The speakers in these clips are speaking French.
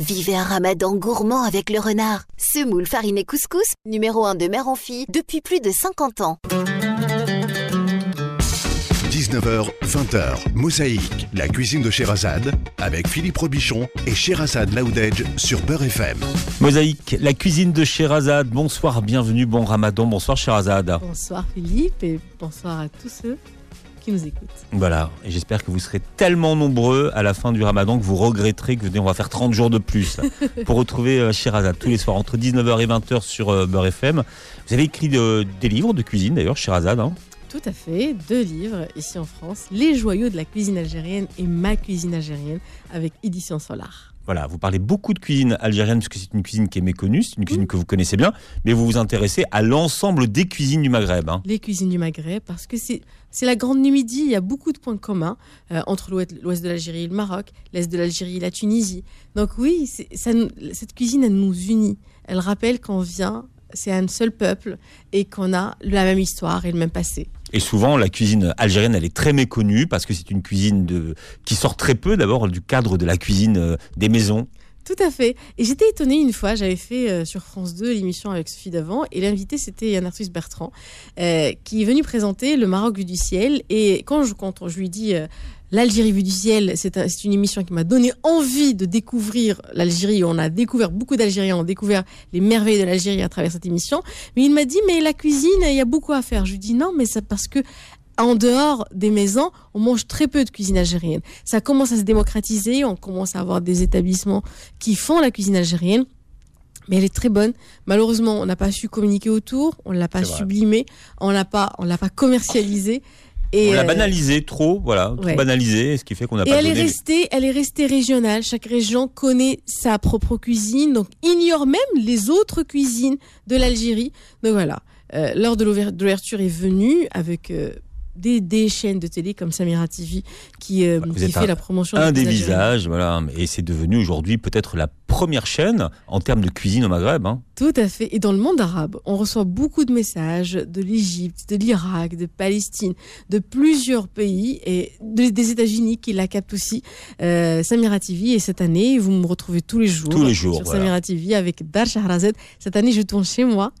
Vivez un ramadan gourmand avec le renard. Semoule farine et couscous, numéro 1 de mère en fille depuis plus de 50 ans. 19h, 20h, Mosaïque, la cuisine de Sherazade, avec Philippe Robichon et Sherazade Laoudedge sur Beurre FM. Mosaïque, la cuisine de Sherazade. Bonsoir, bienvenue, bon ramadan. Bonsoir Sherazade. Bonsoir Philippe et bonsoir à tous ceux qui nous écoutent. Voilà, et j'espère que vous serez tellement nombreux à la fin du ramadan que vous regretterez que on va faire 30 jours de plus pour retrouver euh, Sherazade tous les soirs entre 19h et 20h sur euh, Beurre FM. Vous avez écrit de- des livres de cuisine d'ailleurs, Sherazade. Hein Tout à fait, deux livres ici en France, Les joyaux de la cuisine algérienne et Ma cuisine algérienne avec Édition Solar. Voilà, vous parlez beaucoup de cuisine algérienne parce que c'est une cuisine qui est méconnue, c'est une cuisine que vous connaissez bien, mais vous vous intéressez à l'ensemble des cuisines du Maghreb. hein. Les cuisines du Maghreb parce que c'est la grande Numidie, il y a beaucoup de points communs euh, entre l'ouest de l'Algérie et le Maroc, l'est de l'Algérie et la Tunisie. Donc oui, cette cuisine elle nous unit. Elle rappelle qu'on vient, c'est un seul peuple et qu'on a la même histoire et le même passé. Et souvent, la cuisine algérienne, elle est très méconnue parce que c'est une cuisine de... qui sort très peu d'abord du cadre de la cuisine euh, des maisons. Tout à fait. Et j'étais étonnée une fois, j'avais fait euh, sur France 2 l'émission avec Sophie Davant, et l'invité c'était Yann Arthus Bertrand, euh, qui est venu présenter le Maroc du ciel. Et quand je, lui dis l'Algérie vue du ciel, c'est un- c'est une émission qui m'a donné envie de découvrir l'Algérie. On a découvert, beaucoup d'Algériens ont découvert les merveilles de l'Algérie à travers cette émission. Mais il m'a dit, mais la cuisine, il y a beaucoup à faire. Je lui dis, non, mais c'est parce que en dehors des maisons, on mange très peu de cuisine algérienne. Ça commence à se démocratiser, on commence à avoir des établissements qui font la cuisine algérienne. Mais elle est très bonne. Malheureusement, on n'a pas su communiquer autour, on l'a pas C'est vrai. sublimé, on l'a pas, on l'a pas commercialisé. Et on l'a euh, banalisé trop, voilà, trop banalisé, ce qui fait qu'on n'a et pas elle est restée, elle est restée régionale. Chaque région connaît sa propre cuisine, donc ignore même les autres cuisines de l'Algérie. Donc voilà, euh, l'heure de l'ouverture est venue avec euh, des, des chaînes de télé comme Samira TV qui, euh, Vous qui fait un- la promotion. un des visages, voilà, et c'est devenu aujourd'hui peut-être la première chaîne en termes de cuisine au Maghreb. hein. Tout à fait. Et dans le monde arabe, on reçoit beaucoup de messages de l'Égypte, de l'Irak, de Palestine, de plusieurs pays et de- des États-Unis qui la captent aussi. Euh, Samira TV. Et cette année, vous me retrouvez tous les jours. Tous les jours, Sur voilà. Samira TV avec Dar Shahrazad. Cette année, je tourne chez moi.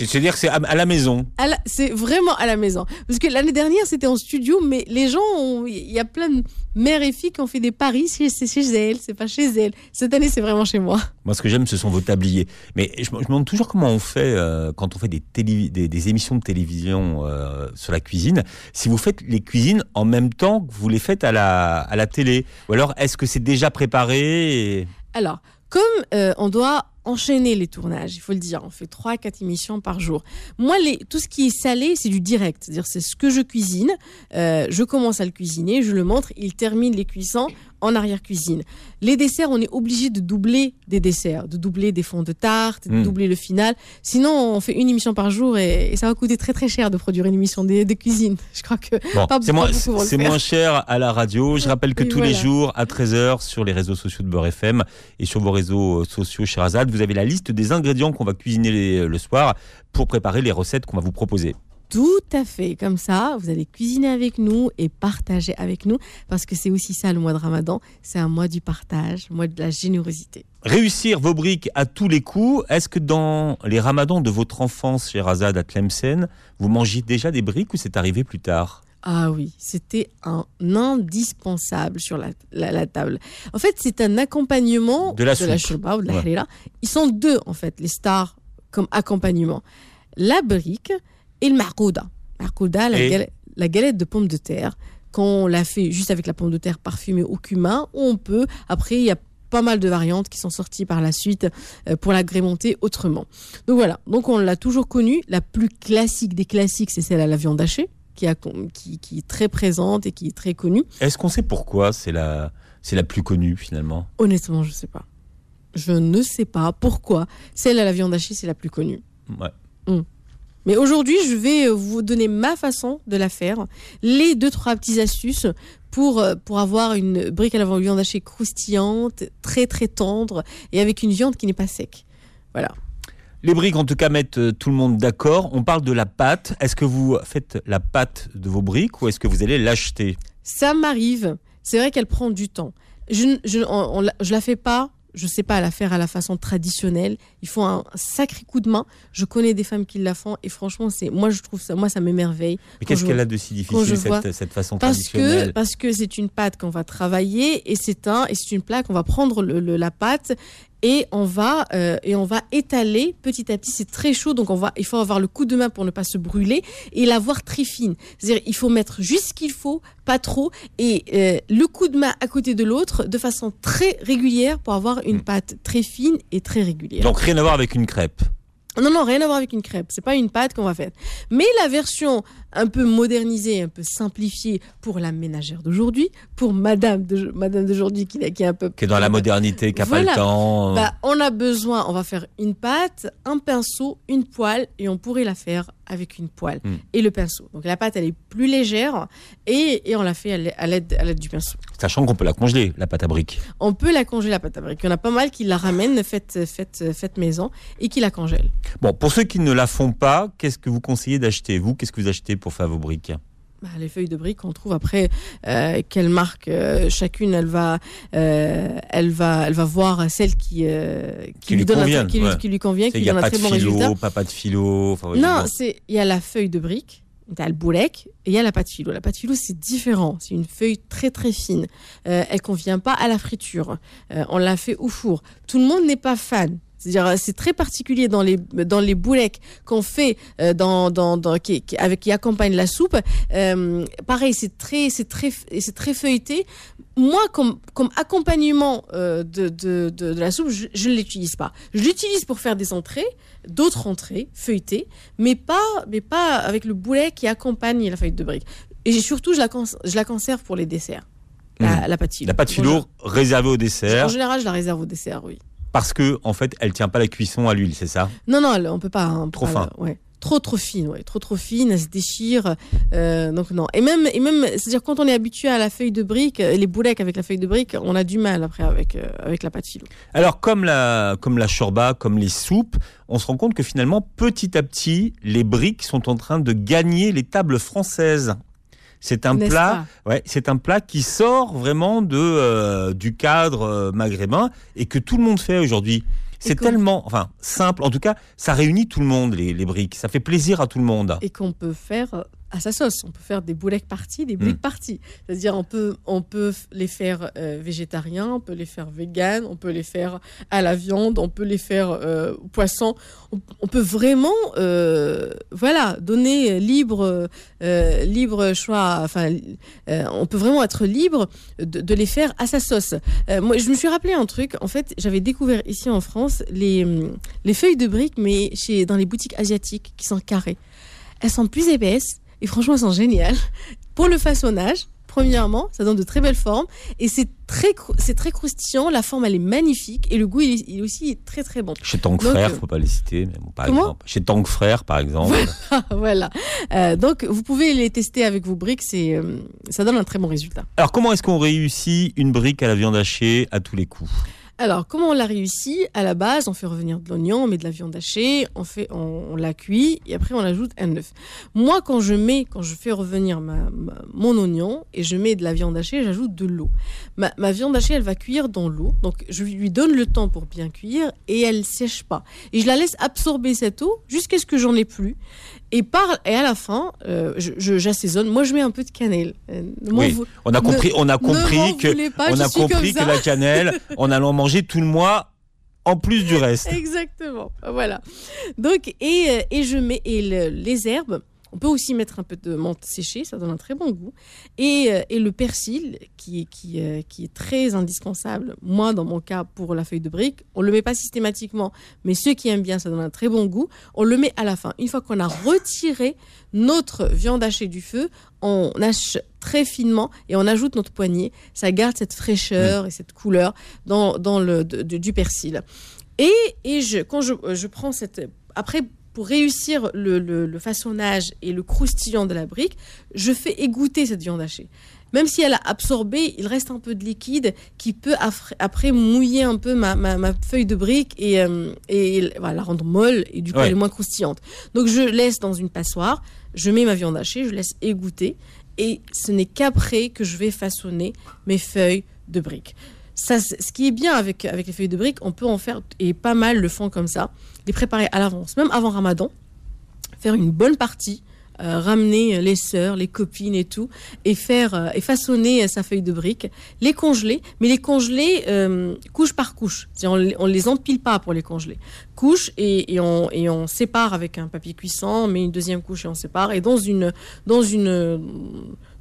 C'est-à-dire que c'est à, la maison. C'est vraiment à la maison. Parce que l'année dernière, c'était en studio, mais les gens, il y a plein de mères et filles qui ont fait des paris. C'est c'est chez elles, c'est pas chez elles. Cette année, c'est vraiment chez moi. Moi, ce que j'aime, ce sont vos tabliers. Mais je, me je me demande toujours comment on fait euh, quand on fait des, télé- des, des émissions de télévision euh, sur la cuisine. Si vous faites les cuisines en même temps que vous les faites à la, à la télé, ou alors est-ce que c'est déjà préparé et- Alors, comme euh, on doit enchaîner les tournages, il faut le dire, on fait 3-4 émissions par jour. Moi, tout ce qui est salé, c'est du direct. C'est-à-dire, c'est ce que je cuisine. euh, je commence à le cuisiner, je le montre, il termine les cuissons en arrière-cuisine. Les desserts, on est obligé de doubler des desserts, de doubler des fonds de tarte, de Mm. doubler le final. Sinon, on fait une émission par jour et, et ça va coûter très très cher de produire une émission de, de cuisine. Je crois que Bon, c'est moins, cher à la radio. Je rappelle que tous les jours, à 13h, sur les réseaux sociaux de Beurre FM et sur vos réseaux euh, sociaux Sherazade, vous avez la liste des ingrédients qu'on va cuisiner les- le soir pour préparer les recettes qu'on va vous proposer. Tout à fait, comme ça, vous allez cuisiner avec nous et partager avec nous, parce que c'est aussi ça le mois de Ramadan, c'est un mois du partage, un mois de la générosité. Réussir vos briques à tous les coups, est-ce que dans les ramadans de votre enfance chez Razad à Tlemcen, vous mangiez déjà des briques ou c'est arrivé plus tard? Ah oui, c'était un indispensable sur la, la- la table. En fait, c'est un accompagnement De la soupe. shurba ou de la Ouais. harira. Ils sont deux, en fait, les stars comme accompagnement. La brique et le marcouda. Marcouda, la, Et- galette, la galette de pommes de terre, quand on la fait juste avec la pomme de terre parfumée au cumin, on peut, après, il y a pas mal de variantes qui sont sorties par la suite euh, pour l'agrémenter autrement. Donc voilà, donc on l'a toujours connue. La plus classique des classiques, c'est celle à la viande hachée, qui, a, qui, qui est très présente et qui est très connue. Est-ce qu'on sait pourquoi c'est la, c'est la plus connue finalement? Honnêtement, je ne sais pas. Je ne sais pas pourquoi celle à la viande hachée, c'est la plus connue. Ouais. Mais aujourd'hui, je vais euh, vous donner ma façon de la faire, les deux trois petites astuces pour euh, pour avoir une brique à la viande hachée croustillante, très très tendre et avec une viande qui n'est pas sec. Voilà. Les briques, en tout cas, mettent euh, tout le monde d'accord. On parle de la pâte. Est-ce que vous faites la pâte de vos briques ou est-ce que vous allez l'acheter? Ça m'arrive. C'est vrai qu'elle prend du temps. Je, je, on la- je la fais pas. Je sais pas la faire à la façon traditionnelle. Il faut un sacré coup de main. Je connais des femmes qui la font et franchement, c'est moi je trouve ça, moi ça m'émerveille. Mais qu'est-ce qu'elle a de si difficile, vois- cette, cette façon Parce que traditionnelle? parce que c'est une pâte qu'on va travailler et c'est un et c'est une plaque. On va prendre le, le- la pâte et on va euh, et on va étaler petit à petit. C'est très chaud, donc on va il faut avoir le coup de main pour ne pas se brûler et la voir très fine. C'est-à-dire il faut mettre juste ce qu'il faut, pas trop, et euh, le coup de main à côté de l'autre de façon très régulière pour avoir une Mm. pâte très fine et très régulière. Donc rien à voir avec une crêpe. Non, non, rien à voir avec une crêpe. C'est pas une pâte qu'on va faire. Mais la version un peu modernisée, un peu simplifiée pour la ménagère d'aujourd'hui, pour Madame de Madame d'aujourd'hui qui, qui est un peu Qui est dans la modernité, qui n'a pas Voilà. le temps. Bah, on a besoin, on va faire une pâte, un pinceau, une poêle, et on pourrait la faire avec une poêle Hmm. et le pinceau. Donc la pâte, elle est plus légère et, et on la fait à l'aide- à l'aide du pinceau. Sachant qu'on peut la congeler, la pâte à briques. On peut la congeler la pâte à briques. Il y en a pas mal qui la ramènent faites, faites, faites maison et qui la congèlent. Bon, pour ceux qui ne la font pas, qu'est-ce que vous conseillez d'acheter? Vous, qu'est-ce que vous achetez pour faire vos briques Bah, les feuilles de briques, on trouve après euh, quelle marque euh, chacune, elle va, euh, elle va, elle va voir celle qui, Qui lui un- convienne, qui, lui, ouais. qui lui convient, qui Il lui donne un très de bon résultat. philo, pas, pas de philo. enfin, ouais, Non, c'est il y a la feuille de brique, t'as le boulec et il y a la pâte philo. La pâte philo c'est différent, c'est une feuille très très fine. Euh, elle convient pas à la friture. On l'a fait au four. Tout le monde n'est pas fan. C'est-à-dire, c'est très particulier dans les dans les boulecs qu'on fait euh, dans dans, dans qui, qui- avec qui accompagne la soupe. Euh, pareil, c'est très c'est très c'est très feuilleté. Moi, comme comme accompagnement euh, de, de, de de la soupe, je, ne l'utilise pas. Je l'utilise pour faire des entrées, d'autres entrées feuilletées, mais pas mais pas avec le boulet qui accompagne la feuille de brique. Et surtout, je la cons- je la conserve pour les desserts. La, la pâte. La pâte réservée au En dessert général, je la réserve au dessert, oui. Parce que en fait, elle tient pas la cuisson à l'huile, c'est ça? Non, non, on peut pas. hein, on peut Trop pas, fin. Ouais. Trop, trop fine, ouais. Trop, trop fine, elle se déchire. euh, donc, non. Et même, et même c'est-à-dire, quand on est habitué à la feuille de brique, euh, les boulecs avec la feuille de brique, on a du mal après avec, euh, avec la pâte philo. Alors comme la comme la shorba, comme les soupes, on se rend compte que finalement petit à petit, les briques sont en train de gagner les tables françaises. C'est un plat, ouais, c'est un plat qui sort vraiment de euh, du cadre euh, maghrébin et que tout le monde fait aujourd'hui. C'est tellement, enfin, simple. En tout cas, ça réunit tout le monde les, les briques. Ça fait plaisir à tout le monde. et qu'on peut faire à sa sauce. On peut faire des boulecs partis, des Mm. boulecs partis. C'est-à-dire, on peut, on peut les faire euh, végétariens, on peut les faire véganes, on peut les faire à la viande, on peut les faire euh, au poisson. On, on peut vraiment, euh, voilà, donner libre, libre choix. Enfin, on peut vraiment être libre de, de les faire à sa sauce. Moi, je me suis rappelé un truc. En fait, j'avais découvert ici en France les, les feuilles de briques, mais chez, dans les boutiques asiatiques qui sont carrées. Elles sont plus épaisses et franchement, elles sont géniales. Pour le façonnage, premièrement, ça donne de très belles formes et c'est très, c'est très croustillant. La forme, elle est magnifique et le goût, il est, il est aussi très très bon. Chez Tank Donc, Frères, euh, faut pas les citer, mais bon, par comment? exemple. Chez Tank Frères, par exemple. voilà. Euh, donc, vous pouvez les tester avec vos briques. C'est, euh, ça donne un très bon résultat. Alors, comment est-ce qu'on réussit une brique à la viande hachée à tous les coups? Alors, comment on l'a réussi? À la base, on fait revenir de l'oignon, on met de la viande hachée, on, fait, on, la cuit et après on ajoute un œuf. Moi, quand je mets, quand je fais revenir mon oignon et je mets de la viande hachée, j'ajoute de l'eau. Ma, ma viande hachée, elle va cuire dans l'eau. Donc, je lui donne le temps pour bien cuire et elle sèche pas. Et je la laisse absorber cette eau jusqu'à ce que j'en ai plus. Et, par, et à la fin, euh, j'assaisonne. Moi, je mets un peu de cannelle. Euh, Oui, vou- On a Ne- compris, on a ne compris que, pas, on a compris que la cannelle, en allant manger tout le mois, en plus du reste. Exactement. Voilà. Donc, et, euh, et je mets et le- les herbes. On peut aussi mettre un peu de menthe séchée, ça donne un très bon goût. Et, euh, et le persil, qui, est- qui, euh, qui est très indispensable, moi dans mon cas pour la feuille de brique, on le met pas systématiquement, mais ceux qui aiment bien, ça donne un très bon goût, on le met à la fin. Une fois qu'on a retiré notre viande hachée du feu, on hache très finement et on ajoute notre poignée. Ça garde cette fraîcheur et cette couleur dans, dans le, de- du persil. Et, et je, quand je, je prends cette... Après, pour réussir le, le- le façonnage et le croustillant de la brique, je fais égoutter cette viande hachée. Même si elle a absorbé, il reste un peu de liquide qui peut après mouiller un peu ma, ma- ma feuille de brique et, euh, et voilà, la rendre molle et du coup Ouais. elle est moins croustillante. Donc je laisse dans une passoire, je mets ma viande hachée, je laisse égoutter et ce n'est qu'après que je vais façonner mes feuilles de briques. Ça, ce qui est bien avec, avec les feuilles de briques, on peut en faire, et pas mal le font comme ça, les préparer à l'avance, même avant Ramadan, faire une bonne partie, euh, ramener les sœurs, les copines et tout, et faire euh, et façonner euh, sa feuille de briques, les congeler, mais les congeler euh, couche par couche. On, on les empile pas pour les congeler. Couche et, et on, et on sépare avec un papier cuisson, on met une deuxième couche et on sépare. Et dans une dans une euh,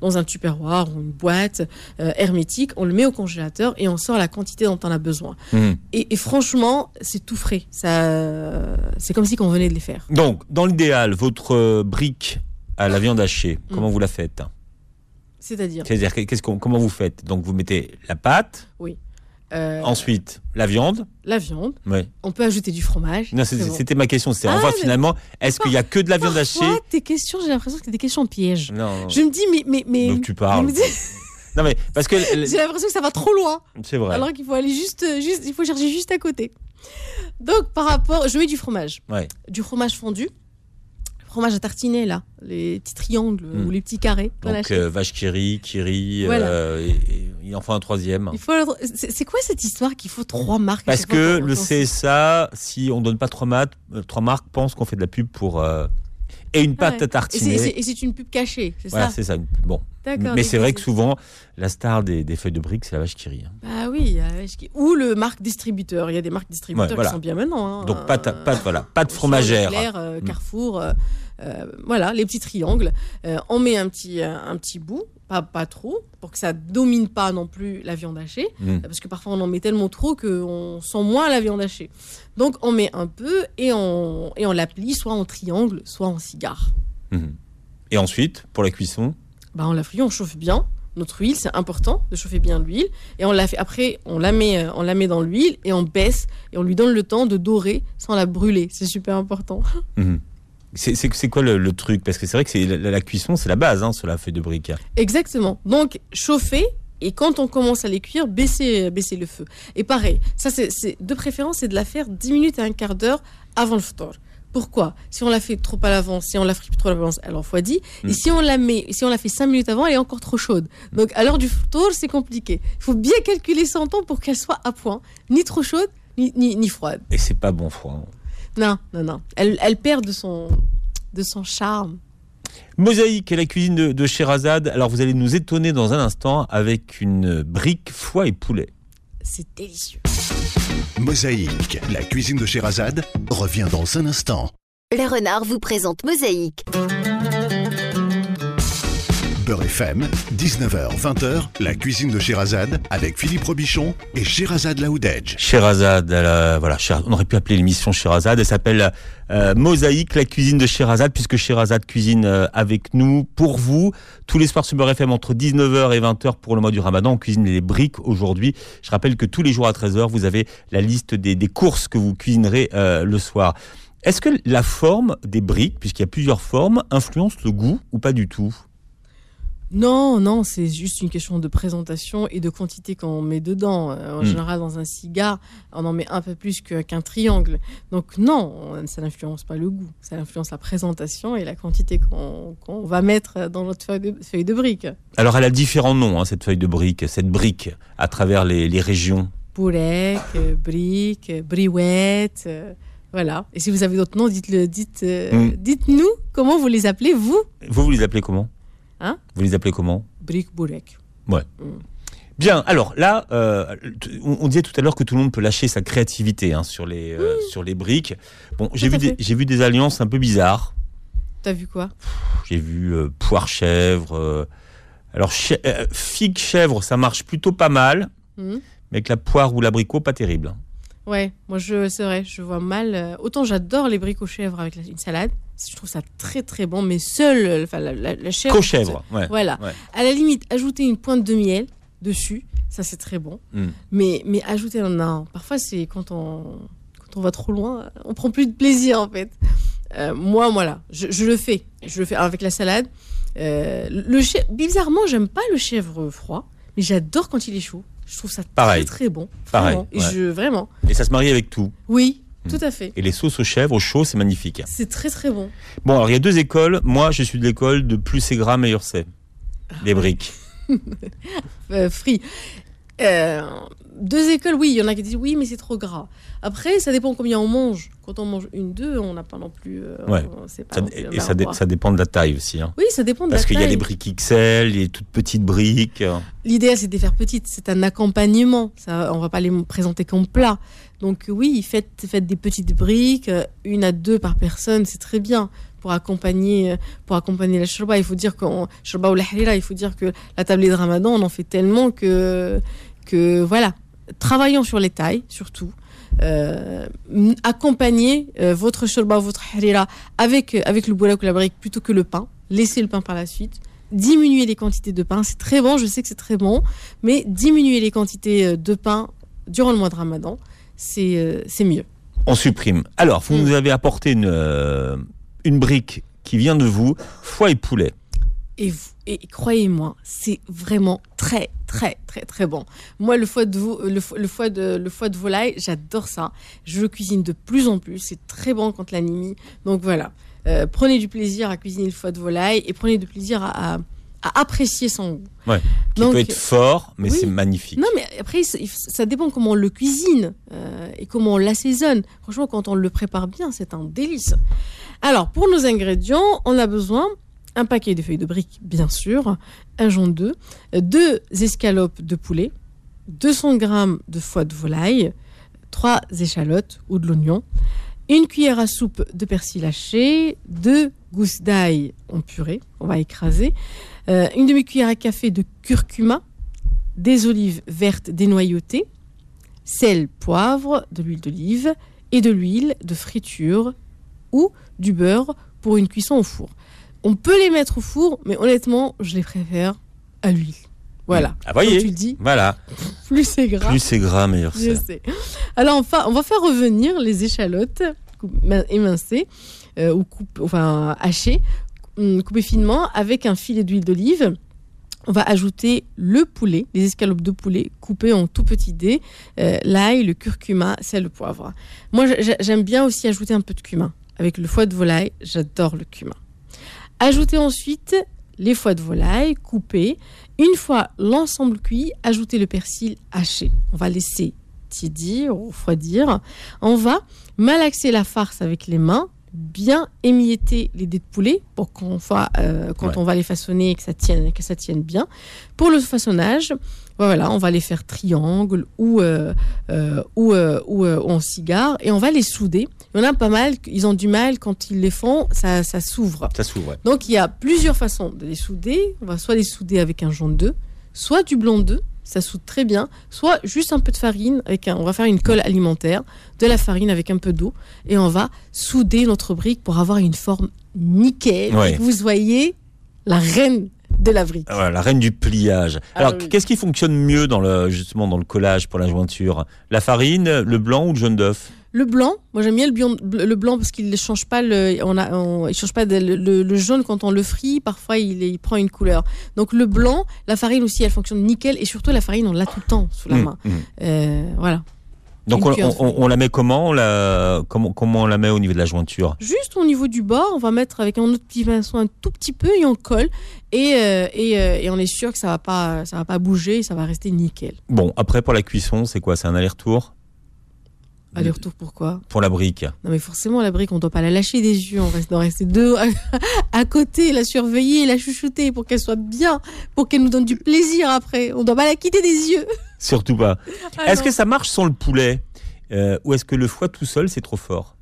dans un tupperware ou une boîte euh, hermétique, on le met au congélateur et on sort la quantité dont on a besoin. Mhm. Et, et franchement, c'est tout frais. Ça, c'est comme si on venait de les faire. Donc, dans l'idéal, votre brique à la viande hachée, comment vous la faites? C'est-à-dire, C'est-à-dire, qu'est-ce qu'on- comment vous faites? Donc, vous mettez la pâte, euh, ensuite la viande. la viande. On peut ajouter du fromage. Non, bon. c'était ma question. C'est Ah, enfin, finalement, est-ce qu'il y a que de la viande hachée tes questions, j'ai l'impression que c'est des questions pièges. Non. Je me dis, mais, mais, mais, Donc, tu parles. dis- Non, mais parce que j'ai l'impression que ça va trop loin. c'est vrai. Alors qu'il faut aller juste, juste, il faut chercher juste à côté. Donc, par rapport, je mets du fromage. Ouais. Du fromage fondu. Fromage à tartiner, là. Les petits triangles ou les petits carrés Donc, euh, vache qui rit, qui rit, Voilà. euh, et, et il en faut un troisième. Il faut c'est quoi cette histoire qu'il faut trois marques? Parce que le CSA, si on donne pas trois, maths, euh, trois marques, pense qu'on fait de la pub pour. euh, et une pâte Ouais. à tartiner. et c'est- une pub cachée, c'est Voilà, ça? c'est ça. Bon. Mais c'est vrai que souvent, la star des, des feuilles de briques, c'est la vache qui rit. hein. Bah oui, euh, ou le marque distributeur. Il y a des marques distributeurs Ouais, voilà. qui sont bien maintenant. hein. Donc, pâte, Euh, pâte, voilà, pâte fromagère. Leclerc, euh, Mm. Carrefour, euh, euh, voilà, les petits triangles. Euh, on met un petit, euh, un petit bout, pas, pas trop, pour que ça domine pas non plus la viande hachée. Mm. Parce que parfois on en met tellement trop qu'on sent moins la viande hachée. Donc on met un peu et on, et on l'applique soit en triangle, soit en cigare. Mhm. Et ensuite, pour la cuisson, Bah, on la frit, on chauffe bien notre huile, c'est important de chauffer bien l'huile. Et on la fait, après, on la, met, euh, on la met dans l'huile et on baisse et on lui donne le temps de dorer sans la brûler. C'est super important. mhm. C'est quoi le, le truc? Parce que c'est vrai que c'est la, la cuisson, c'est la base hein, sur la feuille de brique. Exactement. Donc, chauffer. Et quand on commence à les cuire, baisser, baisser le feu. Et pareil, ça c'est de préférence, c'est de la faire 10 minutes à un quart d'heure avant le ftor. Pourquoi? Si on la fait trop à l'avance, si on la frit trop à l'avance, elle en x10. Mm. Et si on la met, si on la fait 5 minutes avant, elle est encore trop chaude. Donc à l'heure du ftor, c'est compliqué. Il faut bien calculer son temps pour qu'elle soit à point, ni trop chaude, ni, ni, ni froide. Et c'est pas bon froid. Non, non, non. Elle, elle perd de son, de son charme. Mosaïque et la cuisine de, de Sherazade. Alors vous allez nous étonner dans un instant avec une brique foie et poulet. C'est délicieux. Mosaïque, la cuisine de Sherazade, revient dans un instant. Le renard vous présente Mosaïque. Beurre FM, 19h, 20h, la cuisine de Sherazade avec Philippe Robichon et Sherazade Laoudedge. Sherazade, euh, voilà, on aurait pu appeler l'émission Sherazade. Elle s'appelle euh, Mosaïque, la cuisine de Sherazade, puisque Sherazade cuisine euh, avec nous, pour vous, tous les soirs sur Beurre FM entre 19h et 20h pour le mois du Ramadan. On cuisine les briques aujourd'hui. Je rappelle que tous les jours à 13h, vous avez la liste des, courses que vous cuisinerez le soir. Est-ce que la forme des briques, puisqu'il y a plusieurs formes, influence le goût ou pas du tout? Non, non, c'est juste une question de présentation et de quantité qu'on met dedans. Euh, en Mm. général, dans un cigare, on en met un peu plus qu'un triangle. Donc non, on- ça n'influence pas le goût. Ça influence la présentation et la quantité qu'on va mettre dans notre feuille de, feuille de brique. Alors elle a différents noms, hein, cette feuille de brique, cette brique, à travers les, les régions. Bourrec, euh, brique, briouette, euh, voilà. Et si vous avez d'autres noms, dites-le, dites, euh, Mm. dites-nous comment vous les appelez, vous Vous, vous les appelez comment? Hein Vous les appelez comment Brique, bourrec. Bien, alors là, euh, on, on disait tout à l'heure que tout le monde peut lâcher sa créativité hein, sur, les, euh, sur les briques. Bon, j'ai vu, des- fait. j'ai vu des alliances un peu bizarres. T'as vu quoi? J'ai vu euh, poire chèvre. euh, alors, chè- euh, figue chèvre, ça marche plutôt pas mal, Hmm mais avec la poire ou l'abricot, pas terrible. Ouais, moi je c'est vrai, je vois mal. euh, autant j'adore les briques aux chèvres avec la- une salade, je trouve ça très très bon, mais seul, euh, enfin la, la, la chèvre. Co-chèvre, ouais. Voilà. Ouais. À la limite, ajouter une pointe de miel dessus, ça c'est très bon. Mm. Mais mais ajouter non, parfois c'est quand on quand on va trop loin, on prend plus de plaisir en fait. Euh, moi voilà, je, je le fais, je le fais avec la salade. Euh, le bizarrement, j'aime pas le chèvre froid, mais j'adore quand il est chaud. Je trouve ça Pareil. très très bon. Pareil, Vraiment. Et je vraiment. Et ça se marie avec tout. Oui, Mm. tout à fait. Et les sauces aux chèvres, au chaud, c'est magnifique. C'est très très bon. Bon, alors il y a deux écoles. Moi, je suis de l'école de plus c'est gras, meilleur c'est. Les briques. Euh, frit. Euh, deux écoles, oui, il y en a qui disent oui, mais c'est trop gras. Après, ça dépend combien on mange. Quand on mange une, deux, on n'a pas non plus. euh, Ouais. c'est pas Ça- non plus et ça, dé- dépend de la taille aussi. hein. Oui, ça dépend de Parce la qu'il y a taille. les briques XL, les toutes petites briques. L'idéal, c'est de les faire petites. C'est un accompagnement. Ça, on va pas les présenter comme plat. Donc oui, faites, faites des petites briques, euh, une à deux par personne, c'est très bien pour accompagner, euh, pour accompagner la shorba. Il faut dire qu'on shorba ou la harira, il faut dire que la tablée de Ramadan, on en fait tellement que que voilà. Travaillons sur les tailles, surtout. Euh, accompagnez euh, votre shorba ou votre harira avec, euh, avec le boulak ou la brique plutôt que le pain. Laissez le pain par la suite. Diminuez les quantités de pain. C'est très bon, je sais que c'est très bon, mais diminuer les quantités de pain durant le mois de Ramadan, c'est euh, mieux. On supprime. Alors, vous Mm. nous avez apporté une, une brique qui vient de vous, foie et poulet. Et, vous- et croyez-moi, c'est vraiment très, très, très, très bon. Moi, le foie de, veau- le, fo- le foie de, le foie de volaille, j'adore ça. Je le cuisine de plus en plus. C'est très bon quand l'anime. Donc voilà. Euh, prenez du plaisir à cuisiner le foie de volaille et prenez du plaisir à, à- à apprécier son goût. Ouais, Qui Donc, peut être fort, mais oui. c'est magnifique. Non, mais après, ça- ça dépend comment on le cuisine euh, et comment on l'assaisonne. Franchement, quand on le prépare bien, c'est un délice. Alors, pour nos ingrédients, on a besoin un paquet de feuilles de briques, bien sûr, un jaune d'œuf, euh, deux escalopes de poulet, 200 grammes de foie de volaille, trois échalotes ou de l'oignon, une cuillère à soupe de persil haché, deux gousses d'ail en purée, on va écraser, euh, une demi-cuillère à café de curcuma, des olives vertes dénoyautées, sel, poivre, de l'huile d'olive et de l'huile de friture ou du beurre pour une cuisson au four. On peut les mettre au four, mais honnêtement, je les préfère à l'huile. Voilà. Ah, voyez. Comme tu le dis, Voilà. plus c'est gras. Plus c'est gras, meilleur Je c'est. sais. Alors, enfin, on va faire revenir les échalotes émincées euh, ou coupe, enfin, hachées, hum, coupées finement avec un filet d'huile d'olive. On va ajouter le poulet, les escalopes de poulet coupées en tout petits dés, euh, l'ail, le curcuma, sel, le poivre. Moi, j'a- j'aime bien aussi ajouter un peu de cumin. Avec le foie de volaille, j'adore le cumin. Ajoutez ensuite les foies de volaille coupés. Une fois l'ensemble cuit, ajoutez le persil haché. On va laisser tiédir, refroidir. On va malaxer la farce avec les mains, bien émietter les dés de poulet pour qu'on soit, euh, quand Ouais. on va les façonner et que ça tienne, que ça tienne bien. Pour le façonnage, voilà, on va les faire triangle ou, euh, euh, ou, ou, en cigare et on va les souder. Il y en a pas mal, ils ont du mal quand ils les font, ça, ça s'ouvre. Ça s'ouvre. ouais. Donc il y a plusieurs façons de les souder. On va soit les souder avec un jaune d'œuf, soit du blanc d'œuf, ça soude très bien, soit juste un peu de farine avec un, on va faire une colle alimentaire, de la farine avec un peu d'eau et on va souder notre brique pour avoir une forme nickel Ouais. et que vous soyez la reine de la brique. Ah, la reine du pliage. Ah Alors, oui. qu'est-ce qui fonctionne mieux dans le, justement dans le collage pour la jointure? La farine, le blanc ou le jaune d'œuf? Le blanc, moi j'aime bien le, blanc parce qu'il ne change pas le, on a, on- il change pas de- le, jaune quand on le frit, parfois il, il prend une couleur. Donc le blanc, la farine aussi, elle fonctionne nickel et surtout la farine on l'a tout le temps sous la Mmh, main. mmh. Euh, voilà. Donc, on, la met comment on la, comment, comment on la met au niveau de la jointure? Juste au niveau du bord, on va mettre avec un autre petit pinceau un tout petit peu et on colle et, euh, et, euh, et on est sûr que ça va pas, ça va pas bouger, ça va rester nickel. Bon, après pour la cuisson, c'est quoi? C'est un aller-retour? Aller-retour pourquoi Pour la brique. Non mais forcément la brique on doit pas la lâcher des yeux, on reste, doit rester deux à, à côté, la surveiller, la chouchouter pour qu'elle soit bien, pour qu'elle nous donne du plaisir après. On doit pas la quitter des yeux. Surtout pas. Ah est-ce que ça marche sans le poulet Euh, Ou est-ce que le foie tout seul, c'est trop fort?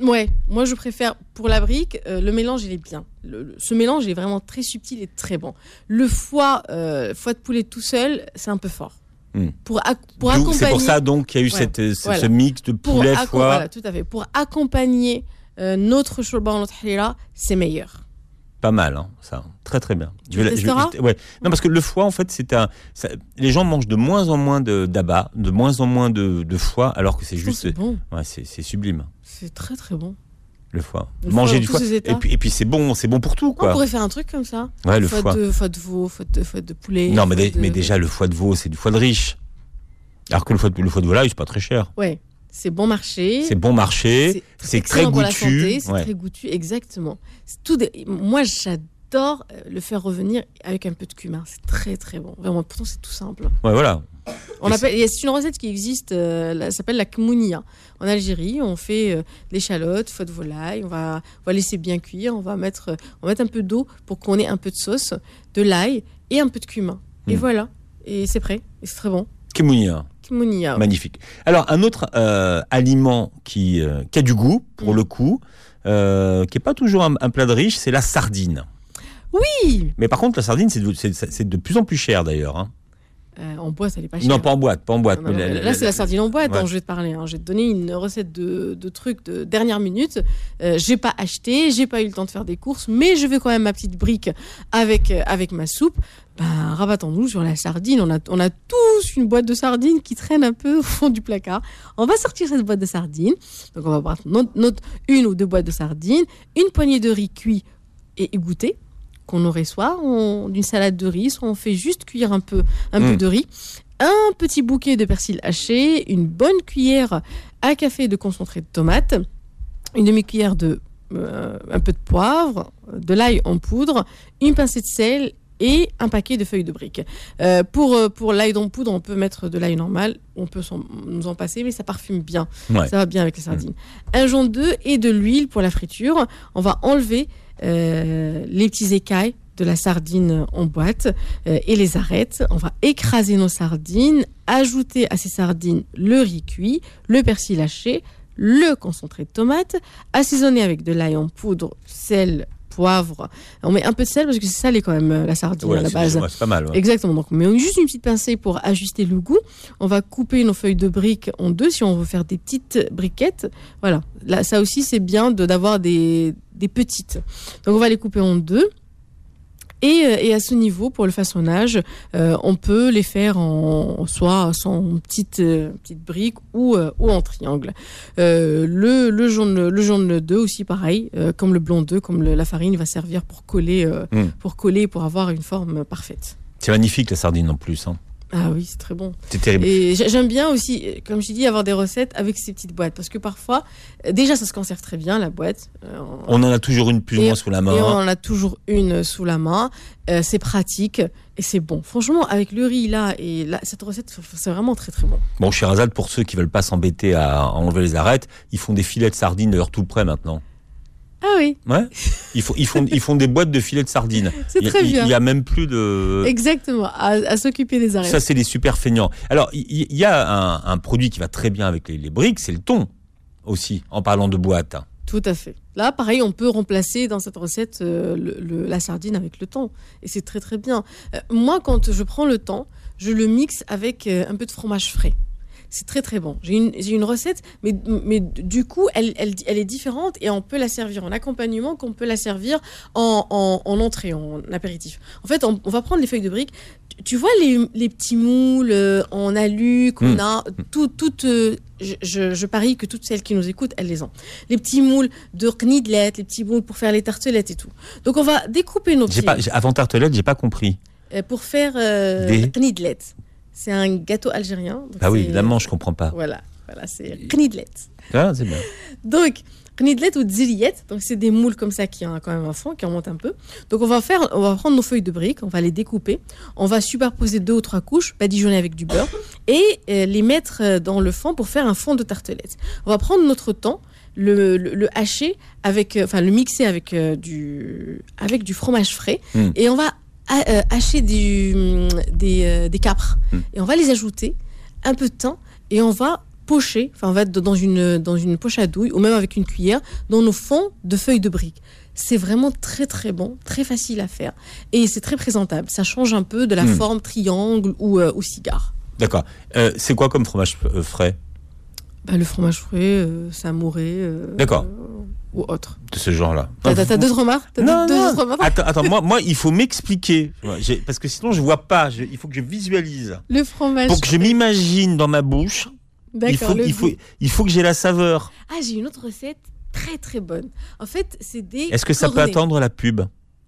Ouais, moi je préfère pour la brique, euh, le mélange il est bien. Le- le- ce mélange est vraiment très subtil et très bon. Le foie, euh, foie de poulet tout seul, c'est un peu fort. Mm. Pour, accompagner. C'est pour ça donc qu'il y a eu cette, ce, voilà. ce mix de poulet, foie. voilà, tout à fait. Pour accompagner euh, notre shorba, notre halila, c'est meilleur. Pas mal, hein, ça. Très très bien. Tu le la- testeras ouais. Non, parce que le foie, en fait, c'est un. ça- les gens mangent de moins en moins de d'abat, de moins en moins de, de foie, alors que c'est Je juste. que C'est bon, Ouais, c'est c'est sublime, c'est très très bon. Le foie. Le Manger foie du foie. Et puis, et puis c'est bon, c'est bon pour tout, On quoi. pourrait faire un truc comme ça. Ouais, le foie, foie. De, foie de veau, foie de, foie de poulet. Non, mais, de- mais déjà, le foie de veau, c'est du foie de riche. Alors que le foie de, le foie de volaille, c'est pas très cher. Ouais, c'est bon marché. C'est bon marché, c'est très goûtu. c'est ouais. très goûtu, exactement. Tout des- Moi, j'adore euh, le faire revenir avec un peu de cumin. C'est très très bon. Vraiment, pourtant c'est tout simple. Ouais, voilà. On appelle, c'est une recette qui existe, euh, ça s'appelle la kmounia. En Algérie, on fait euh, l'échalote, faux de volaille, on va, on va laisser bien cuire, on va mettre, euh, on va mettre un peu d'eau pour qu'on ait un peu de sauce, de l'ail et un peu de cumin. Et Mm. voilà, et c'est prêt, et c'est très bon. Kemounia, Kmounia. magnifique. Alors, un autre euh, aliment qui, qui a du goût, pour Mm. le coup, qui est pas toujours un, un plat de riche, c'est la sardine. Oui Mais par contre, la sardine, c'est de, c'est- c'est de plus en plus cher d'ailleurs. hein. Euh, En boîte, elle est pas chère. Non, pas en boîte, pas en boîte. Non, mais non, la- là, c'est la sardine en boîte Ouais. dont je vais te parler. hein. Je vais te donner une recette de, de trucs de dernière minute. Euh, j'ai pas acheté, j'ai pas eu le temps de faire des courses, mais je vais quand même ma petite brique avec, euh, avec ma soupe. Ben, rabattons-nous sur la sardine. On a, on a tous une boîte de sardines qui traîne un peu au fond du placard. On va sortir cette boîte de sardines. Donc, on va prendre notre, notre- une ou deux boîtes de sardines, une poignée de riz cuit et égoutté qu'on aurait soit on- d'une salade de riz, soit on fait juste cuire un peu, un Mm. peu de riz un petit bouquet de persil haché, une bonne cuillère à café de concentré de tomate, une demi-cuillère de euh, un peu de poivre, de l'ail en poudre, une pincée de sel et un paquet de feuilles de briques. Euh, pour euh, pour l'ail en poudre, on peut mettre de l'ail normal, on peut s'en- nous en passer, mais ça parfume bien. Ouais. Ça va bien avec les sardines. Un jaune d'œuf et de l'huile pour la friture. On va enlever les petits écailles de la sardine en boîte euh, et les arêtes. On va écraser nos sardines, ajouter à ces sardines le riz cuit, le persil haché, le concentré de tomate, assaisonner avec de l'ail en poudre, sel, poivre. On met un peu de sel parce que c'est salé quand même euh, la sardine Ouais, à la base. c'est pas mal. ouais. Exactement. Donc, on met juste une petite pincée pour ajuster le goût. On va couper nos feuilles de briques en deux si on veut faire des petites briquettes. Voilà. Là, ça aussi, c'est bien de d'avoir des, des petites. Donc, on va les couper en deux. Et, euh, et à ce niveau, pour le façonnage, euh, on peut les faire en soit en petites euh, petites briques ou euh, ou en triangle. Le le jaune le jaune d'œuf aussi pareil, comme le blanc d'œuf, comme le- la farine va servir pour coller euh, Mm. pour coller pour avoir une forme parfaite. C'est magnifique la sardine en plus. hein. Ah oui, c'est très bon. C'est terrible. Et j'ai- j'aime bien aussi, comme je dis, avoir des recettes avec ces petites boîtes. Parce que parfois, euh, déjà, ça se conserve très bien, la boîte. Euh, On en a toujours une plus ou moins sous la et on main. en a toujours une sous la main. Euh, c'est pratique et c'est bon. Franchement, avec le riz là et là, cette recette, c'est vraiment très très bon. Bon, chez Razad, pour ceux qui veulent pas s'embêter à enlever les arêtes, ils font des filets de sardines d'ailleurs tout près maintenant. Ah oui, Ouais. Ils font, ils font, ils font des boîtes de filets de sardines. c'est très il, bien. il y a même plus de. Exactement, à, à s'occuper des arêtes. Ça, c'est les super feignants. Alors, il y, a un, un produit qui va très bien avec les, les briques, c'est le thon aussi, en parlant de boîte. Tout à fait. Là, pareil, on peut remplacer dans cette recette euh, le- le- la sardine avec le thon. Et c'est très très bien. Euh, moi, quand je prends le thon, je le mixe avec euh, un peu de fromage frais. C'est très très bon. J'ai une, recette, mais, mais du coup, elle, elle, elle est différente et on peut la servir en accompagnement qu'on peut la servir en, en, en entrée, en apéritif. En fait, on, on va prendre les feuilles de briques. Tu- vois les, les petits moules euh, en alu qu'on Mm. a, tout, toutes, euh, je, je, je parie que toutes celles qui nous écoutent, elles les ont les petits moules de knidlet, les petits moules pour faire les tartelettes et tout. Donc on va découper nos petits pas, avant tartelette, j'ai pas compris. euh, pour faire euh, Des- knidlet. C'est un gâteau algérien. Ah oui, c'est- évidemment, je comprends pas. Voilà, voilà, c'est knidlet. Ah, c'est bien. Donc knidlet ou ziliyet, donc c'est des moules comme ça qui ont quand même un fond, qui remontent un peu. Donc on va faire, on va prendre nos feuilles de briques, on va les découper, on va superposer deux ou trois couches, badigeonner avec du beurre et euh, les mettre euh, dans le fond pour faire un fond de tartelette. On va prendre notre temps, le, le, le hacher avec, euh, enfin le mixer avec euh, du, avec du fromage frais Mm. et on va hacher du, hum, des, euh, des capres Mm. et on va les ajouter un peu de temps et on va pocher, enfin on va être dans une, dans une poche à douille ou même avec une cuillère dans nos fonds de feuilles de briques. C'est vraiment très très bon, très facile à faire et c'est très présentable. Ça change un peu de la Mm. forme triangle ou, euh, ou cigare. D'accord. Euh, c'est quoi comme fromage euh, frais? Bah, le fromage frais, euh, euh, D'accord. Ou autre. de ce genre-là T'as d'autres remarques Non, d'autres- non. d'autres remarques Attends, attends, moi, moi, il faut m'expliquer. Parce que sinon, je vois pas. Je- il faut que je visualise. Le fromage Pour que je m'imagine dans ma bouche, il faut, il, faut, il faut que j'ai la saveur. Ah, j'ai une autre recette très très bonne. En fait, c'est des. Est-ce que ça peut attendre la pub?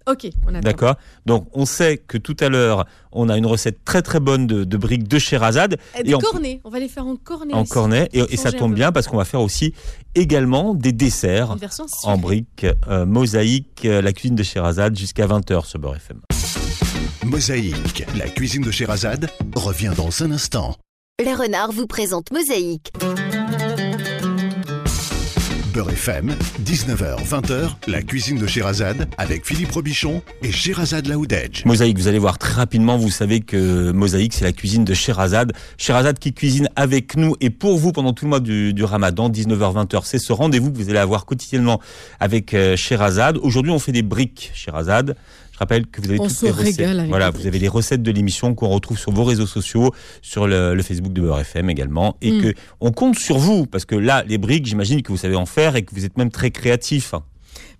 Ok, on attend. D'accord Donc, on sait que tout à l'heure, on a une recette très très bonne de, de briques de Sherazade Euh, Des Et cornets, on va les faire en cornet. en aussi. cornet. Et, ça tombe bien parce qu'on va faire aussi également des desserts en briques, euh, mosaïque, euh, la cuisine de Sherazade jusqu'à 20h sur Beurre FM. Mosaïque, la cuisine de Sherazade, revient dans un instant. Le renard vous présente Mosaïque. FM, 19h, 20h, la cuisine de Sherazade avec Philippe Robichon et Sherazade Laoudedge. Mosaïque, vous allez voir très rapidement, vous savez que Mosaïque, c'est la cuisine de Sherazade. Sherazade qui cuisine avec nous et pour vous pendant tout le mois du, du ramadan, 19h-20h. C'est ce rendez-vous que vous allez avoir quotidiennement avec euh, Sherazade. Aujourd'hui, on fait des briques Sherazade. Je rappelle que vous avez On toutes les recettes. Voilà, vous avez les recettes de l'émission qu'on retrouve sur vos réseaux sociaux, sur le, le Facebook de Beurre FM également, et Mm. que on compte sur vous parce que là, les briques, j'imagine que vous savez en faire et que vous êtes même très créatif.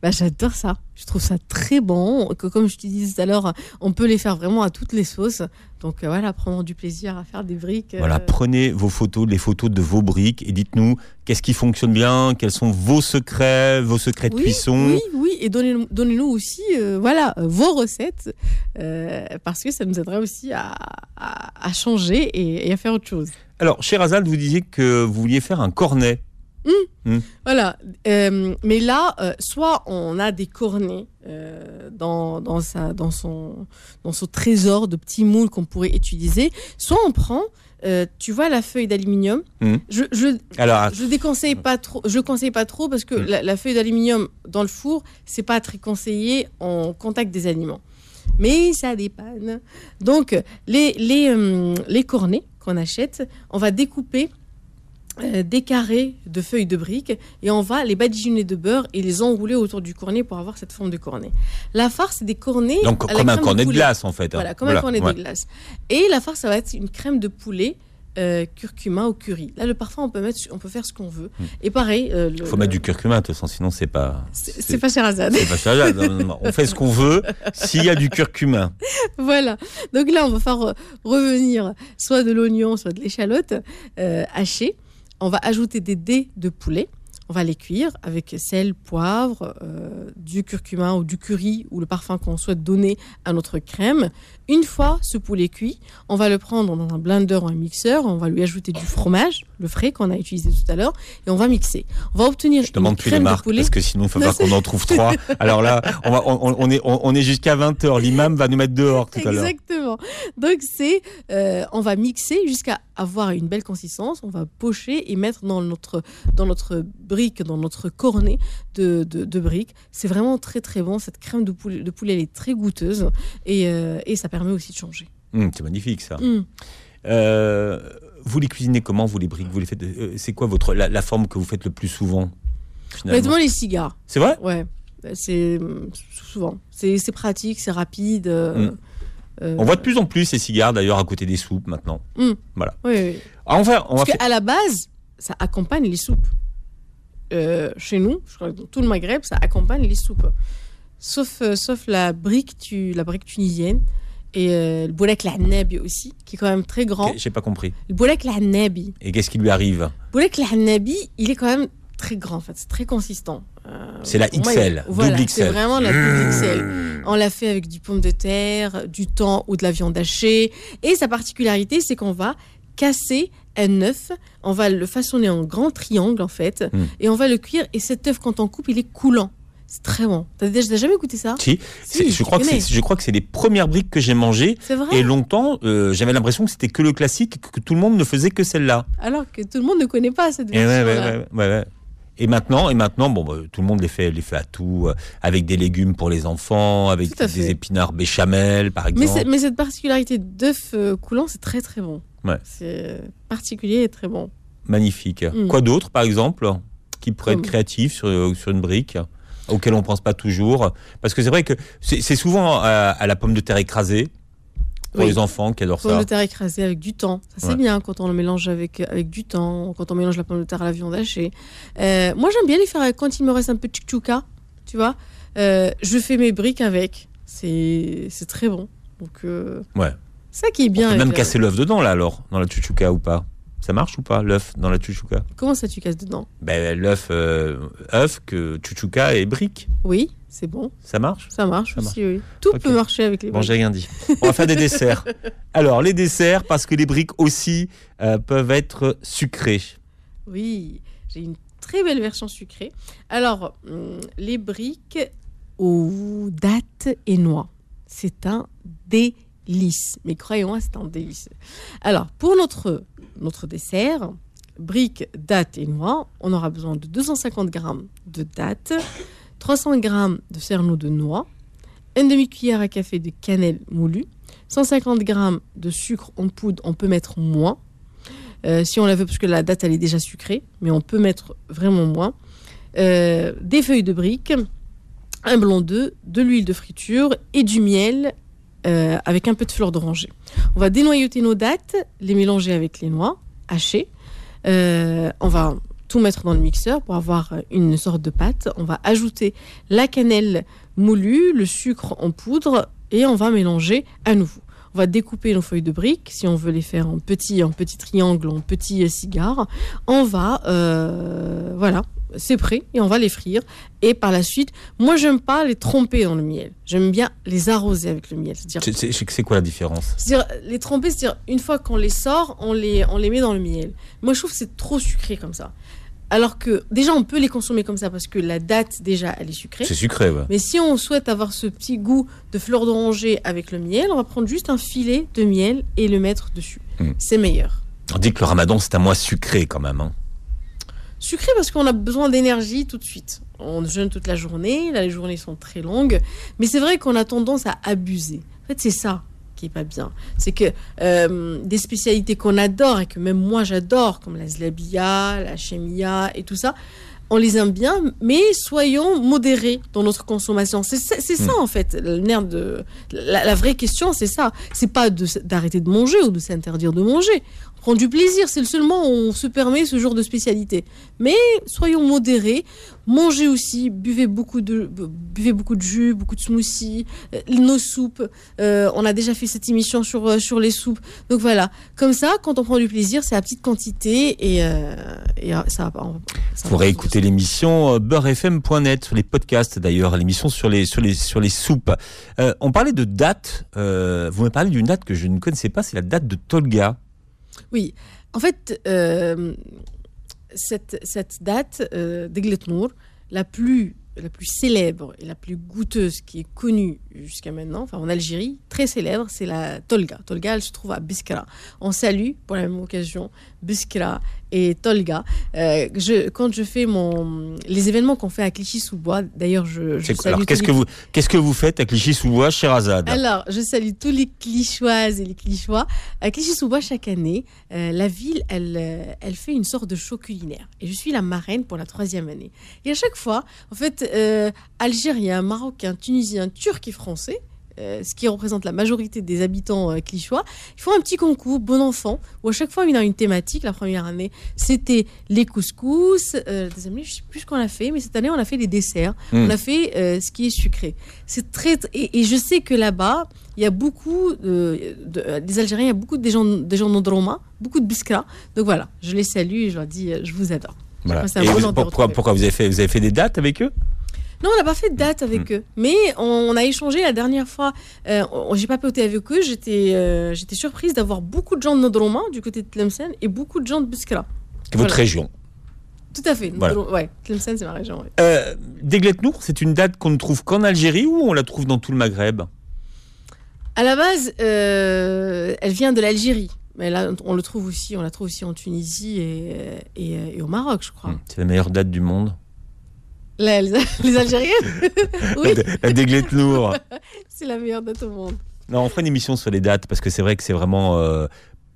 Bah, j'adore ça. Je trouve ça très bon. Que comme je te disais tout à l'heure, on peut les faire vraiment à toutes les sauces. Donc euh, voilà, prendre du plaisir à faire des briques. Voilà, euh, prenez vos photos, les photos de vos briques et dites-nous qu'est-ce qui fonctionne bien, quels sont vos secrets, vos secrets de oui, cuisson. Oui, oui, et donnez-nous aussi euh, voilà, vos recettes, parce que ça nous aiderait aussi à, à- à changer et, et à faire autre chose. Alors, chez Razal, vous disiez que vous vouliez faire un cornet. Voilà, euh, mais là, euh, soit on a des cornets euh, dans, dans, sa, dans, son, dans son trésor de petits moules qu'on pourrait utiliser, soit on prend, tu vois, la feuille d'aluminium. Mhm. Je, je, Alors, je déconseille pas trop. Je conseille pas trop parce que la, la feuille d'aluminium dans le four, c'est pas très conseillé en contact des aliments. Mais ça dépanne. Donc les les les cornets qu'on achète, on va découper euh, des carrés de feuilles de briques et on va les badigeonner de beurre et les enrouler autour du cornet pour avoir cette forme de cornet. La farce, c'est des cornets. donc à la comme un cornet de glace en fait. hein. Voilà, comme un cornet ouais. de glace. Et la farce, ça va être une crème de poulet. euh, curcuma ou curry. Là, le parfum, on peut mettre, on peut faire ce qu'on veut. Hmm. Et pareil, euh, le- Il faut mettre du curcuma, de toute façon, sinon c'est pas. c'est pas Sherazade. c'est pas non. On fait ce qu'on veut s'il y a du curcuma. voilà. Donc là, on va faire euh, revenir soit de l'oignon, soit de l'échalote euh, hachée. On va ajouter des dés de poulet. On va les cuire avec sel, poivre, euh, du curcuma ou du curry ou le parfum qu'on souhaite donner à notre crème. Une fois ce poulet cuit, on va le prendre dans un blender ou un mixeur. On va lui ajouter du fromage, le frais qu'on a utilisé tout à l'heure, et on va mixer. On va obtenir Je demande une plus les marques parce que sinon il faut pas qu'on en trouve trois. Alors là, on, va, on, on est, on, on est jusqu'à 20h. L'imam va nous mettre dehors tout à l'heure. Exactement. Donc c'est, euh, on va mixer jusqu'à avoir une belle consistance. On va pocher et mettre dans notre dans notre brique, dans notre cornet de, de, de briques. C'est vraiment très très bon. Cette crème de poulet, de poulet elle est très goûteuse et, euh, et ça permet aussi de changer. Hum, c'est magnifique ça. Mm. Euh, vous les cuisinez comment vous les briques Vous les faites euh, C'est quoi votre la, la forme que vous faites le plus souvent Honnêtement, les cigares, C'est vrai? Ouais, c'est euh, souvent. C'est pratique, c'est rapide. euh, On voit de plus en plus ces cigares d'ailleurs à côté des soupes maintenant. Voilà. oui, oui. Ah, enfin, on va Parce qu'à la base, ça accompagne les soupes. Euh, chez nous, je crois que dans tout le Maghreb, ça accompagne les soupes. Sauf, euh, sauf la brique, tu, la brique tunisienne et euh, le boulek l'hannabi aussi, qui est quand même très grand. J'ai pas compris. Le boulek l'hannabi. Et qu'est-ce qui lui arrive Le boulek l'hannabi, il est quand même très grand, en fait. C'est très consistant. Euh, C'est la moi, XL, il- Voilà, double c'est XL. vraiment la double XL. On l'a fait avec du pomme de terre, du thon ou de la viande hachée. Et sa particularité, c'est qu'on va casser un œuf, on va le façonner en grand triangle en fait, Mm. et on va le cuire. Et cet œuf, quand on coupe, il est coulant. C'est très bon. T'as déjà jamais goûté ça Si, Si, je, crois que c'est, je crois que c'est les premières briques que j'ai mangées. C'est vrai. Et longtemps, euh, j'avais l'impression que c'était que le classique, que tout le monde ne faisait que celle-là. Alors que tout le monde ne connaît pas cette Et, ouais, ouais, version. ouais, ouais, ouais. et maintenant, et maintenant, bon, bah, tout le monde les fait, les fait à tout, euh, avec des légumes pour les enfants, avec des épinards béchamel, par exemple. mais cette particularité d'œuf euh, coulant, c'est très très bon. Ouais. C'est particulier et très bon. Magnifique. Mm. Quoi d'autre, par exemple, qui pourrait être Comme- créatif sur, sur une brique? Auquel on pense pas toujours Parce que c'est vrai que c'est, souvent à, à la pomme de terre écrasée pour Oui. les enfants qui adorent Pomme ça. de terre écrasée avec du thon. Ça, c'est Ouais. bien quand on le mélange avec, avec du thon, quand on mélange la pomme de terre à la viande hachée. Euh, moi, j'aime bien les faire quand il me reste un peu de tchouka, tu vois. Euh, je fais mes briques avec. C'est très bon. Donc, euh, Ouais. ça qui est On bien. peut avec même casser l'œuf dedans, là, alors, dans la chouchouka ou pas Ça marche ou pas, l'œuf dans la chouchouka Comment ça, tu casses dedans? Ben, L'œuf, euh, œuf, que chouchouka et brique, Oui, c'est bon. ça marche? Ça marche Ça aussi, oui. Tout peut marcher avec les Bon, briques. j'ai rien dit. On va faire des desserts. Alors, les desserts, parce que les briques aussi euh, peuvent être sucrées. Oui, j'ai une très belle version sucrée. Alors, hum, les briques aux dattes et noix, c'est un lisse. Mais croyez-moi, c'est un délice. Alors, pour notre, notre dessert, briques, dattes et noix, on aura besoin de 250 g de dattes, 300 g de cerneau de noix, une demi-cuillère à café de cannelle moulue, 150 g de sucre en poudre, on peut mettre moins. Euh, si on la veut, parce que la date elle est déjà sucrée, mais on peut mettre vraiment moins. Euh, des feuilles de briques, un blanc d'œuf, de l'huile de friture et du miel euh, avec un peu de fleur d'oranger. On va dénoyauter nos dattes, les mélanger avec les noix hachées. on va tout mettre dans le mixeur pour avoir une sorte de pâte. On va ajouter la cannelle moulue, le sucre en poudre et on va mélanger à nouveau. On va découper nos feuilles de briques, si on veut les faire en petits, en petits triangles, en petits cigares. On va, euh, voilà, c'est prêt et on va les frire. Et par la suite, moi j'aime pas les tromper dans le miel. J'aime bien les arroser avec le miel. C'est quoi la différence? C'est-à-dire les tromper, c'est-à-dire une fois qu'on les sort, on les, on les met dans le miel. Moi je trouve que c'est trop sucré comme ça. Alors que déjà, on peut les consommer comme ça parce que la date, déjà, elle est sucrée. C'est sucré, ouais. Mais si on souhaite avoir ce petit goût de fleur d'oranger avec le miel, on va prendre juste un filet de miel et le mettre dessus. Hmm. C'est meilleur. On dit que le ramadan, c'est un mois sucré quand même. Hein. Sucré parce qu'on a besoin d'énergie tout de suite. On jeûne toute la journée, là les journées sont très longues, mais c'est vrai qu'on a tendance à abuser. En fait, c'est ça qui est pas bien. C'est que euh, des spécialités qu'on adore et que même moi j'adore, comme la zlabia, la chemia et tout ça, on les aime bien, mais soyons modérés dans notre consommation. C'est ça, hmm. en fait, le nerf de la, vraie question, c'est ça. C'est pas d'arrêter de, manger ou de s'interdire de manger prendre du plaisir. C'est le seul moment où on se permet ce genre de spécialité. Mais soyons modérés. Mangez aussi, buvez beaucoup de, buvez beaucoup de jus, beaucoup de smoothies, euh, nos soupes. Euh, on a déjà fait cette émission sur, euh, sur les soupes. Donc voilà, comme ça, quand on prend du plaisir, c'est à petite quantité et, et ça va pas. Vous pourrez écouter l'émission beurrefm.net, sur les podcasts d'ailleurs, l'émission sur les, sur, les, sur les soupes. on parlait de date, vous m'avez parlé d'une date que je ne connaissais pas, c'est la date de Tolga. Oui, en fait, euh, cette, date euh, la plus la plus célèbre et la plus goûteuse qui est connue jusqu'à maintenant, enfin en Algérie, très célèbre, c'est la Tolga. Tolga, elle se trouve à Biskra. On salue pour la même occasion Biskra et Tolga. Euh, je, quand je fais mon, les événements qu'on fait à Clichy-sous-Bois, d'ailleurs, je, je Alors, qu'est-ce que, vous, qu'est-ce que vous faites à Clichy-sous-Bois, Sherazade Alors, je salue tous les Clichoises et les Clichois. À Clichy-sous-Bois, chaque année, euh, la ville, elle, euh, elle fait une sorte de show culinaire. Et je suis la marraine pour la troisième année. Et à chaque fois, en fait, Algériens, Marocains, Tunisiens, Turcs et Français, euh, ce qui représente la majorité des habitants euh, clichois, ils font un petit concours bon enfant où à chaque fois il y a une thématique. La première année, c'était les couscous. Euh, la deuxième année, je sais plus ce qu'on a fait, mais cette année on a fait les desserts. Hmm. On a fait ce qui est sucré. C'est très et, je sais que là-bas il y a beaucoup de, des Algériens, il y a beaucoup des gens des gens beaucoup de biskra. Donc voilà, je les salue et je leur dis je vous adore. pourquoi, pourquoi vous avez fait vous avez fait des dates avec eux? Non, on n'a pas fait de date avec mm. eux. Mais on, a échangé la dernière fois. Euh, J'ai papoté avec eux. J'étais euh, j'étais surprise d'avoir beaucoup de gens de Nodroma, du côté de Tlemcen, et beaucoup de gens de Buskra. Votre région tout à fait. Ouais, Tlemcen, c'est ma région. Ouais. Euh, c'est une date qu'on ne trouve qu'en Algérie ou on la trouve dans tout le Maghreb? À la base, euh, elle vient de l'Algérie. Mais là, on le trouve aussi, on la trouve aussi en Tunisie et, et, au Maroc, je crois. Hmm, c'est la meilleure date du monde les, Algériennes Oui. La déglette lourd. c'est la meilleure date au monde. Non, on fera une émission sur les dates parce que c'est vrai que c'est vraiment. Euh,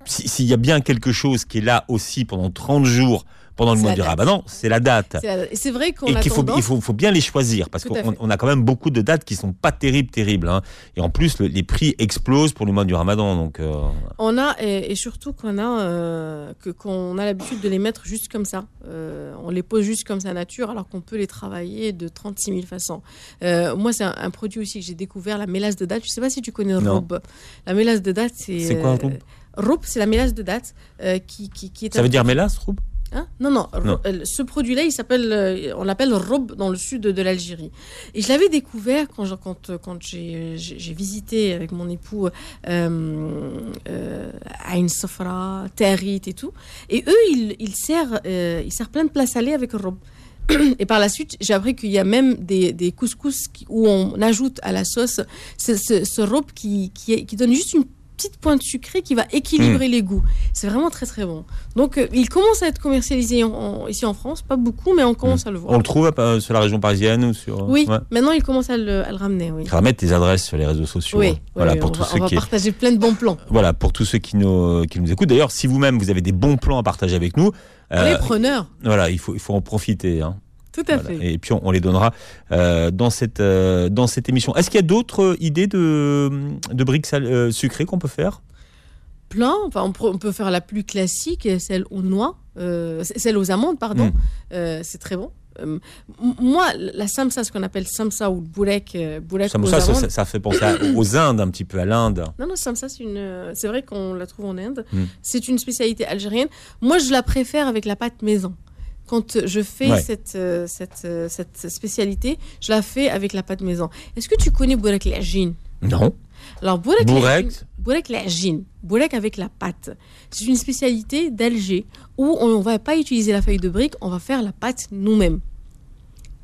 s'il y a bien quelque chose qui est là aussi pendant 30 jours pendant le mois du Ramadan, c'est la date. C'est vrai qu'on a qu'il faut, il faut, faut, bien les choisir parce qu'on a quand même beaucoup de dates qui sont pas terribles, terribles. Hein. Et en plus, les prix explosent pour le mois du Ramadan. Donc, euh, on a et, surtout qu'on a euh, que qu'on a l'habitude de les mettre juste comme ça. Euh, on les pose juste comme ça nature, alors qu'on peut les travailler de 36 000 façons. moi, c'est un, produit aussi que j'ai découvert, la mélasse de date. Je sais pas si tu connais Rob. La mélasse de date, c'est. C'est quoi Rob Roub, c'est la mélasse de date qui, qui, qui, est. Ça veut dire mélasse, Roub Hein? Non, non, euh, Ce produit-là, il s'appelle, euh, on l'appelle robe dans le sud de, l'Algérie. Et je l'avais découvert quand, quand, quand j'ai, visité avec mon époux euh, euh, Ain Sofra, Tarit et tout. Et eux, ils, ils servent, ils servent plein de plats salés avec robe. Et par la suite, j'ai appris qu'il y a même des, des couscous qui- où on ajoute à la sauce ce, ce, ce rope qui, qui donne juste une petite pointe sucrée qui va équilibrer les goûts. C'est vraiment très très bon. Donc euh, il commence à être commercialisé en- en- ici en France, pas beaucoup, mais on commence à le voir. On le trouve euh, sur la région parisienne ou sur. Oui, Ouais. maintenant il commence à le, à le ramener. Oui, tes adresses sur les réseaux sociaux. oui, hein. voilà oui, pour on, tous va, ceux on va qui. partager plein de bons plans. Voilà pour tous ceux qui nous qui nous écoutent. D'ailleurs, si vous-même vous avez des bons plans à partager avec nous, On euh, est preneurs, voilà, il faut il faut en profiter. hein. Tout à Voilà. fait. Et puis on, on les donnera euh, dans cette euh, dans cette émission. Est-ce qu'il y a d'autres euh, idées de de briques euh, sucrées qu'on peut faire? Plein, enfin, on, peut faire la plus classique, celle aux noix, celle aux amandes, pardon. Mm. Euh, c'est très bon. Euh, moi, la samsa, ce qu'on appelle samsa ou euh, bourek ça, aux ça, ça, amandes. ça fait penser à- aux Indes un petit peu à l'Inde. Non, non, samsa, c'est une. euh, C'est vrai qu'on la trouve en Inde. Mm. C'est une spécialité algérienne. Moi, je la préfère avec la pâte maison. Quand je fais Ouais. cette, euh, cette, euh, cette spécialité, je la fais avec la pâte maison. Est-ce que tu connais bourek l'ajine Non. Alors, bourek Bourek? l'ajine- Bourek avec la pâte. C'est une spécialité d'Alger où on ne va pas utiliser la feuille de brique, on va faire la pâte nous-mêmes.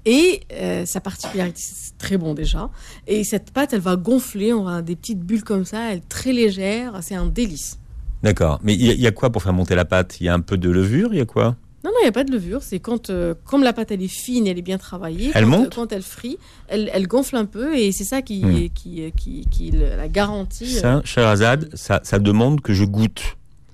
Et euh, sa particularité, c'est très bon déjà. Et cette pâte, elle va gonfler, on va avoir des petites bulles comme ça, elle est très légère, c'est un délice. D'accord. Mais il y, a- il y a quoi pour faire monter la pâte? Il y a un peu de levure, il y a quoi? Non, non, il n'y a pas de levure. C'est quand, euh, comme la pâte, elle est fine, elle est bien travaillée. Elle quand, monte Quand elle frit, elle, elle gonfle un peu et c'est ça qui, Hmm. qui, qui, qui la garantie. euh, Ça, Sherazade, ça, ça demande que je goûte.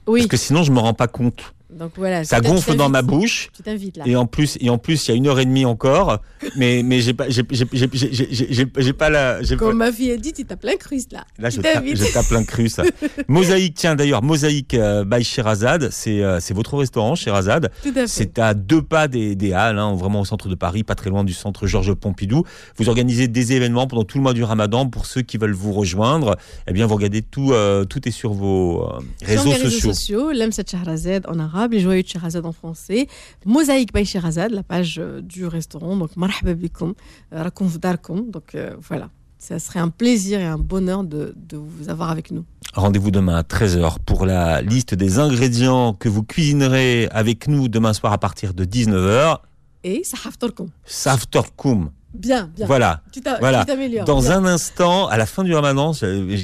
oui, Parce que sinon, je me rends pas compte. Donc voilà. Ça gonfle dans ma bouche. Je t'invite là. Et en plus, et en plus, il y a une heure et demie encore. Mais, mais j'ai pas, j'ai, pas la, Comme ma fille a dit, tu t'as plein crust là. Là, je tape, je tape plein cru, ça. Mosaïque, tiens, d'ailleurs, Mosaïque euh, by Sherazade, c'est, euh, c'est votre restaurant, Sherazade. Tout à fait. C'est à deux pas des, des Halles, hein, vraiment au centre de Paris, pas très loin du centre Georges Pompidou. Vous organisez des événements pendant tout le mois du Ramadan pour ceux qui veulent vous rejoindre. Eh bien, vous regardez tout, euh, tout est sur vos euh, Sur réseaux mes sociaux. réseaux sociaux, Lamsat Shahrazad en arabe, les joyeux de Shahrazad en français, Mosaïque by Shahrazad, la page euh, du restaurant, donc marhaba bikum, euh, rakoum fdarkoum. donc euh, voilà. Ça serait un plaisir et un bonheur de, de vous avoir avec nous. Rendez-vous demain à 13h pour la liste des ingrédients que vous cuisinerez avec nous demain soir à partir de 19h. Et sahaftorkoum. Saftorkoum. Bien, bien. Voilà. Tu Voilà. tu. Dans bien. un instant, à la fin du ramadan,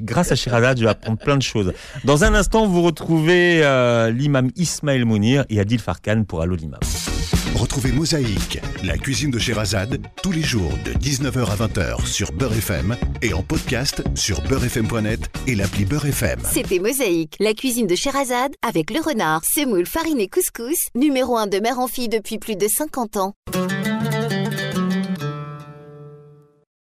grâce à Shirazad, je vais apprendre plein de choses. Dans un instant, vous retrouvez euh, l'imam Ismaël Mounir et Adil Farkan pour Allo l'imam. Retrouvez Mosaïque, la cuisine de Sherazade, tous les jours de 19h à 20h sur Beurre FM et en podcast sur beurrefm.net et l'appli Beurre FM. C'était Mosaïque, la cuisine de Sherazade avec le renard, semoule, farine et couscous, numéro 1 de mère en fille depuis plus de 50 ans.